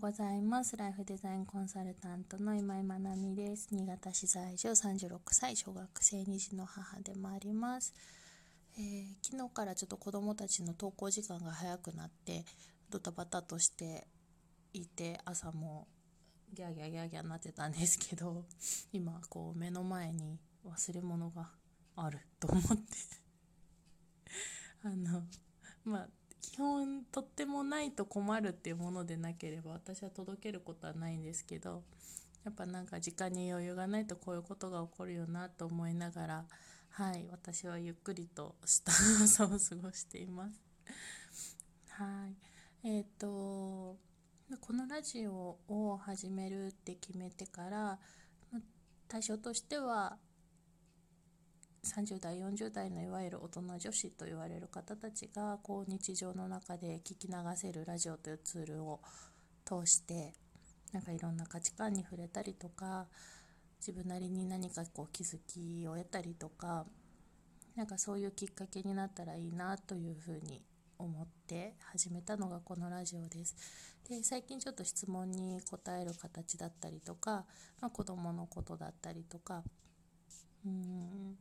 ございます。ライフデザインコンサルタントの今井まなみです。新潟市在住36歳、小学生2児の母でもあります。えー、昨日からちょっと子供たちの登校時間が早くなってドタバタとしていて朝もギャーギャーギャーギャーなってたんですけど 今こう目の前に忘れ物があると思って あのまあ基本とってもないと困るっていうものでなければ私は届けることはないんですけどやっぱなんか時間に余裕がないとこういうことが起こるよなと思いながらはい私はゆっくりとした 朝を過ごしています。はい。えっ、ー、とこのラジオを始めるって決めてから対象としては30代40代のいわゆる大人女子と言われる方たちがこう日常の中で聞き流せるラジオというツールを通してなんかいろんな価値観に触れたりとか自分なりに何かこう気づきを得たりとかなんかそういうきっかけになったらいいなというふうに思って始めたのがこのラジオです。で最近ちょっと質問に答える形だったりとか、まあ、子どものことだったりとかうん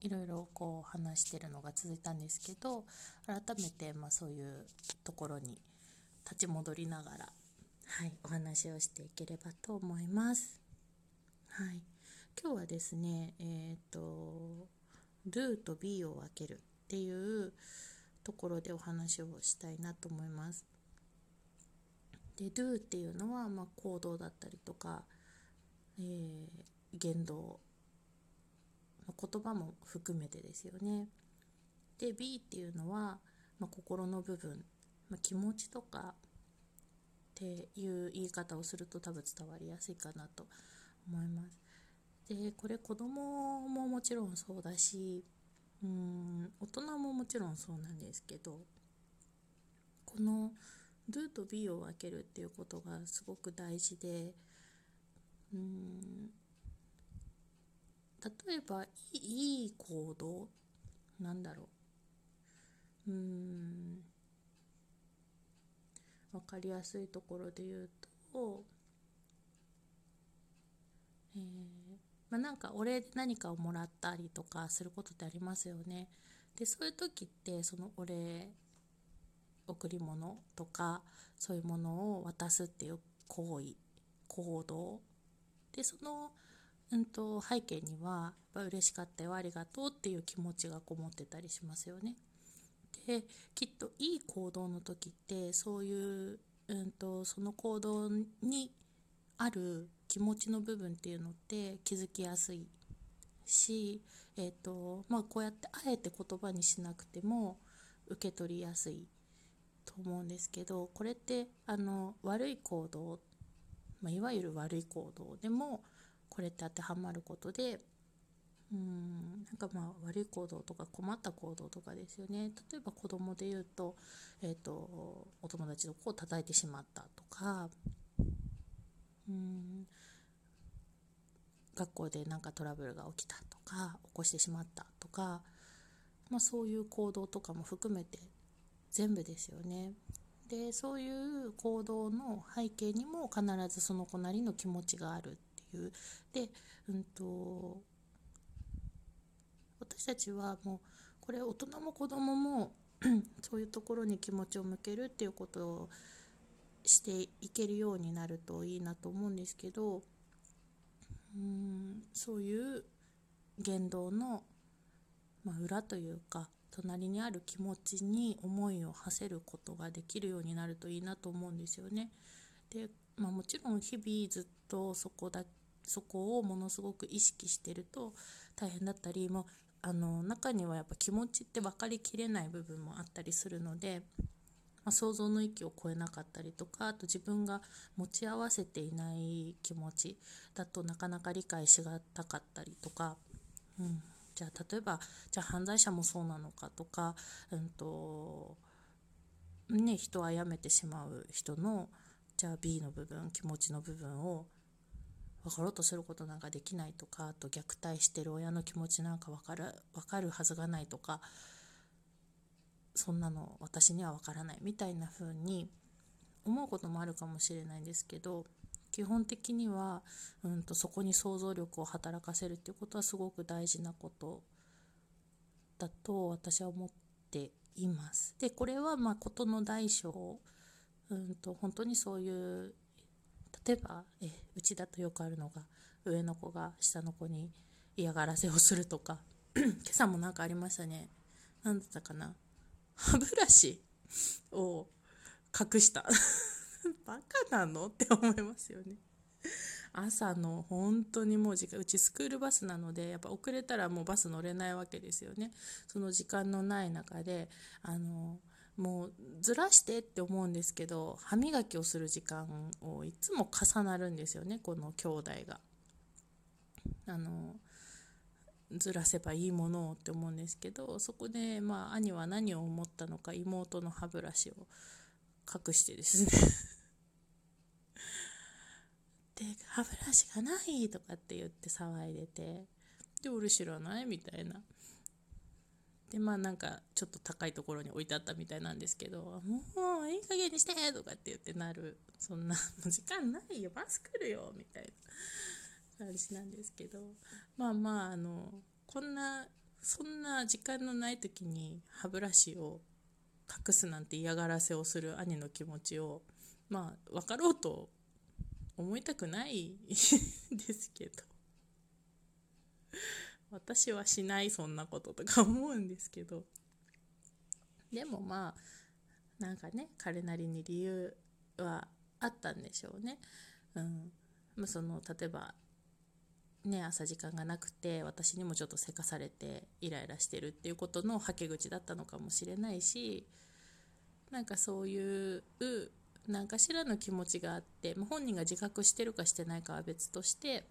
いろいろこう話してるのが続いたんですけど改めてまあそういうところに立ち戻りながら、はい、お話をしていければと思います。はい、今日はですね、えっ、ー、と Do と Be を分けるっていうところでお話をしたいなと思います。で Do っていうのは、まあ、行動だったりとか、えー、言動言葉も含めてですよね。で B っていうのは、まあ、心の部分、まあ、気持ちとかっていう言い方をすると多分伝わりやすいかなと思います。でこれ子供ももちろんそうだしうん大人ももちろんそうなんですけどこの Do と b を分けるっていうことがすごく大事でうん例えばいい行動？なんだろう？うん。分かりやすいところで言うと、えーまあ、なんかお礼で何かをもらったりとかすることってありますよね。でそういう時ってそのお礼贈り物とかそういうものを渡すっていう行為行動。でそのうんと、背景には嬉しかったよありがとうっていう気持ちがこもってたりしますよね。できっといい行動の時ってそういう、うんと、その行動にある気持ちの部分っていうのって気づきやすいし、えーとまあ、こうやってあえて言葉にしなくても受け取りやすいと思うんですけどこれってあの悪い行動、まあ、いわゆる悪い行動でもこれって当てはまることでうんなんかまあ悪い行動とか困った行動とかですよね例えば子供で言うと,、えーと、お友達の子を叩いてしまったとかうん学校で何かトラブルが起きたとか起こしてしまったとか、まあ、そういう行動とかも含めて全部ですよね。でそういう行動の背景にも必ずその子なりの気持ちがあるいうで、うんと、私たちはもうこれ大人も子供も そういうところに気持ちを向けるっていうことをしていけるようになるといいなと思うんですけどうんそういう言動の、まあ、裏というか隣にある気持ちに思いを馳せることができるようになるといいなと思うんですよね。でまあ、もちろん日々ずっとそこだそこをものすごく意識してると大変だったりもあの中にはやっぱ気持ちって分かりきれない部分もあったりするので、まあ、想像の域を超えなかったりとかあと自分が持ち合わせていない気持ちだとなかなか理解しがたかったりとか、うん、じゃあ例えばじゃあ犯罪者もそうなのかとか、うんとね、人を殺めてしまう人のじゃあ B の部分気持ちの部分を分かろうとすることなんかできないとかあと虐待してる親の気持ちなんか分かる分かるはずがないとかそんなの私には分からないみたいな風に思うこともあるかもしれないんですけど基本的には、うんと、そこに想像力を働かせるっていうことはすごく大事なことだと私は思っています。でこれはまあ事の大小、うんと、本当にそういう例えばえうちだとよくあるのが上の子が下の子に嫌がらせをするとか。今朝も何かありましたね。何だったかな。歯ブラシを隠した。バカなのって思いますよね。朝の本当にもう時間うちスクールバスなのでやっぱ遅れたらもうバス乗れないわけですよね。その時間のない中であのもうずらしてって思うんですけど歯磨きをする時間をいつも重なるんですよねこの兄弟が。あのずらせばいいものをって思うんですけどそこでまあ兄は何を思ったのか妹の歯ブラシを隠してですね。で歯ブラシがないとかって言って騒いでてで俺知らない？みたいな。でまあなんかちょっと高いところに置いてあったみたいなんですけど「もういい加減にして!」とかって言ってなる。そんなもう時間ないよ。バス来るよみたいな感じなんですけど。まあまああのこんなそんな時間のない時に歯ブラシを隠すなんて嫌がらせをする兄の気持ちをまあ分かろうと思いたくないですけど。私はしないそんなこととか思うんですけど。でもまあなんかね彼なりに理由はあったんでしょうね。うん。まあ、その例えばね、朝時間がなくて私にもちょっとせかされてイライラしてるっていうことのはけ口だったのかもしれないしなんかそういう何かしらの気持ちがあって、まあ、本人が自覚してるかしてないかは別として、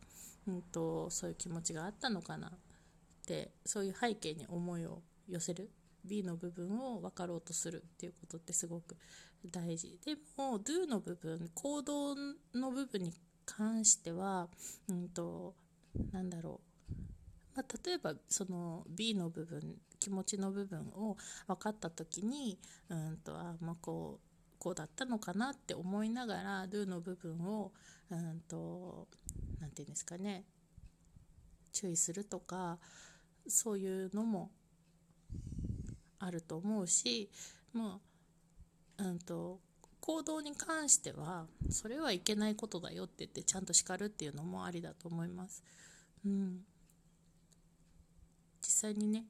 うんとそういう気持ちがあったのかな。ってそういう背景に思いを寄せる B の部分を分かろうとするっていうことってすごく大事。でも Do の部分行動の部分に関しては、うんと、なんだろう、まあ、例えばその B の部分気持ちの部分を分かった時にうんとあまあこうこうだったのかなって思いながら Do の部分をうんと何て言うんですかね注意するとかそういうのもあると思うしまあうんと行動に関してはそれはいけないことだよって言ってちゃんと叱るっていうのもありだと思います。うん、実際にね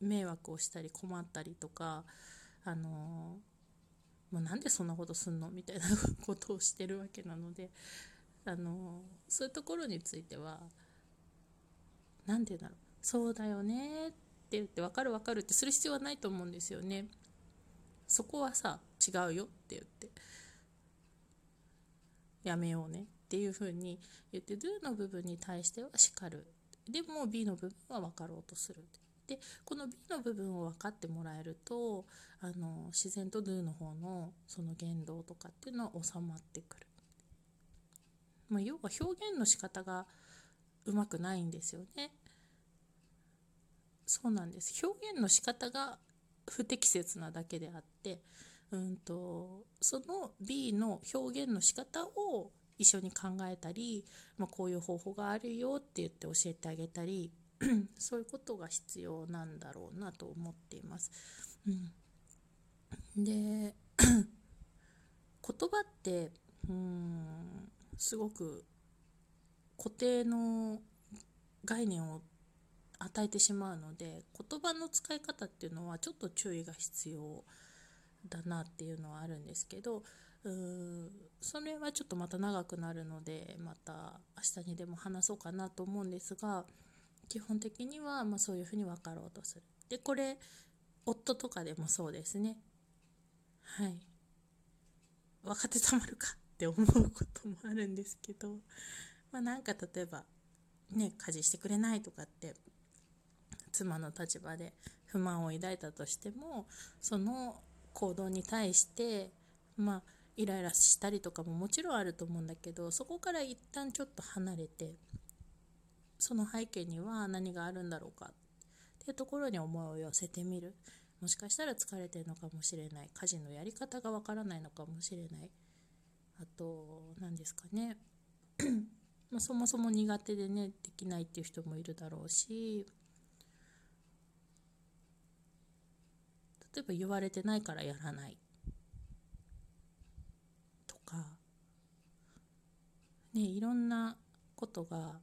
迷惑をしたり困ったりとかあのもうなんでそんなことすんの？みたいなことをしてるわけなのであのそういうところについては何て言うんだろう。そうだよねって言って分かる分かるってする必要はないと思うんですよねそこはさ違うよって言ってやめようねっていうふうに言って Do の部分に対しては叱る。でも B の部分は分かろうとする。でこの B の部分を分かってもらえるとあの自然と Do の方のその言動とかっていうのは収まってくる、まあ、要は表現の仕方がうまくないんですよね。そうなんです表現の仕方が不適切なだけであってうんとその B の表現の仕方を一緒に考えたり、まあ、こういう方法があるよって言って教えてあげたり そういうことが必要なんだろうなと思っています。うん、で 言葉ってうんすごく固定の概念を与えてしまうので言葉の使い方っていうのはちょっと注意が必要だなっていうのはあるんですけどうーそれはちょっとまた長くなるのでまた明日にでも話そうかなと思うんですが基本的にはまそういうふうに分かろうとする。でこれ夫とかでもそうですね。はい。分かってたまるかって思うこともあるんですけど、まあ、なんか例えばね家事してくれないとかって妻の立場で不満を抱いたとしてもその行動に対してまあイライラしたりとかももちろんあると思うんだけどそこから一旦ちょっと離れてその背景には何があるんだろうかっていうところに思いを寄せてみる。もしかしたら疲れてるのかもしれない。家事のやり方がわからないのかもしれない。あと何ですかね。まそもそも苦手でねできないっていう人もいるだろうし例えば言われてないからやらないとかねいろんなことが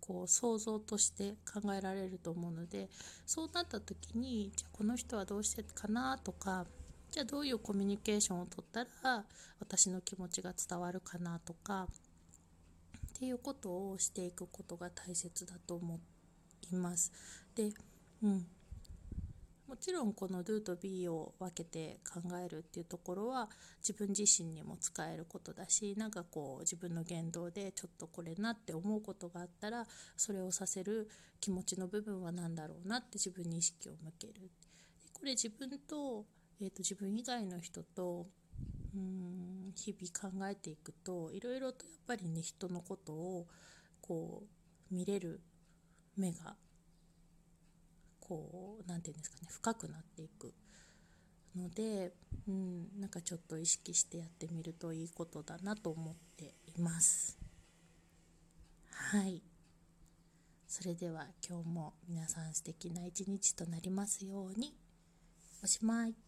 こう想像として考えられると思うのでそうなった時にじゃこの人はどうしてかなとかじゃあどういうコミュニケーションをとったら私の気持ちが伝わるかなとかっていうことをしていくことが大切だと思います。で、うん、もちろんこの Do と B を分けて考えるっていうところは自分自身にも使えることだしなんかこう自分の言動でちょっとこれなって思うことがあったらそれをさせる気持ちの部分は何だろうなって自分に意識を向ける。でこれ自分と,、えーと、自分以外の人とうん日々考えていくといろいろとやっぱりね人のことをこう見れる目がこう何て言うんですかね深くなっていくので、うん、なんかちょっと意識してやってみるといいことだなと思っています。はい。それでは今日も皆さん素敵な一日となりますように。おしまい。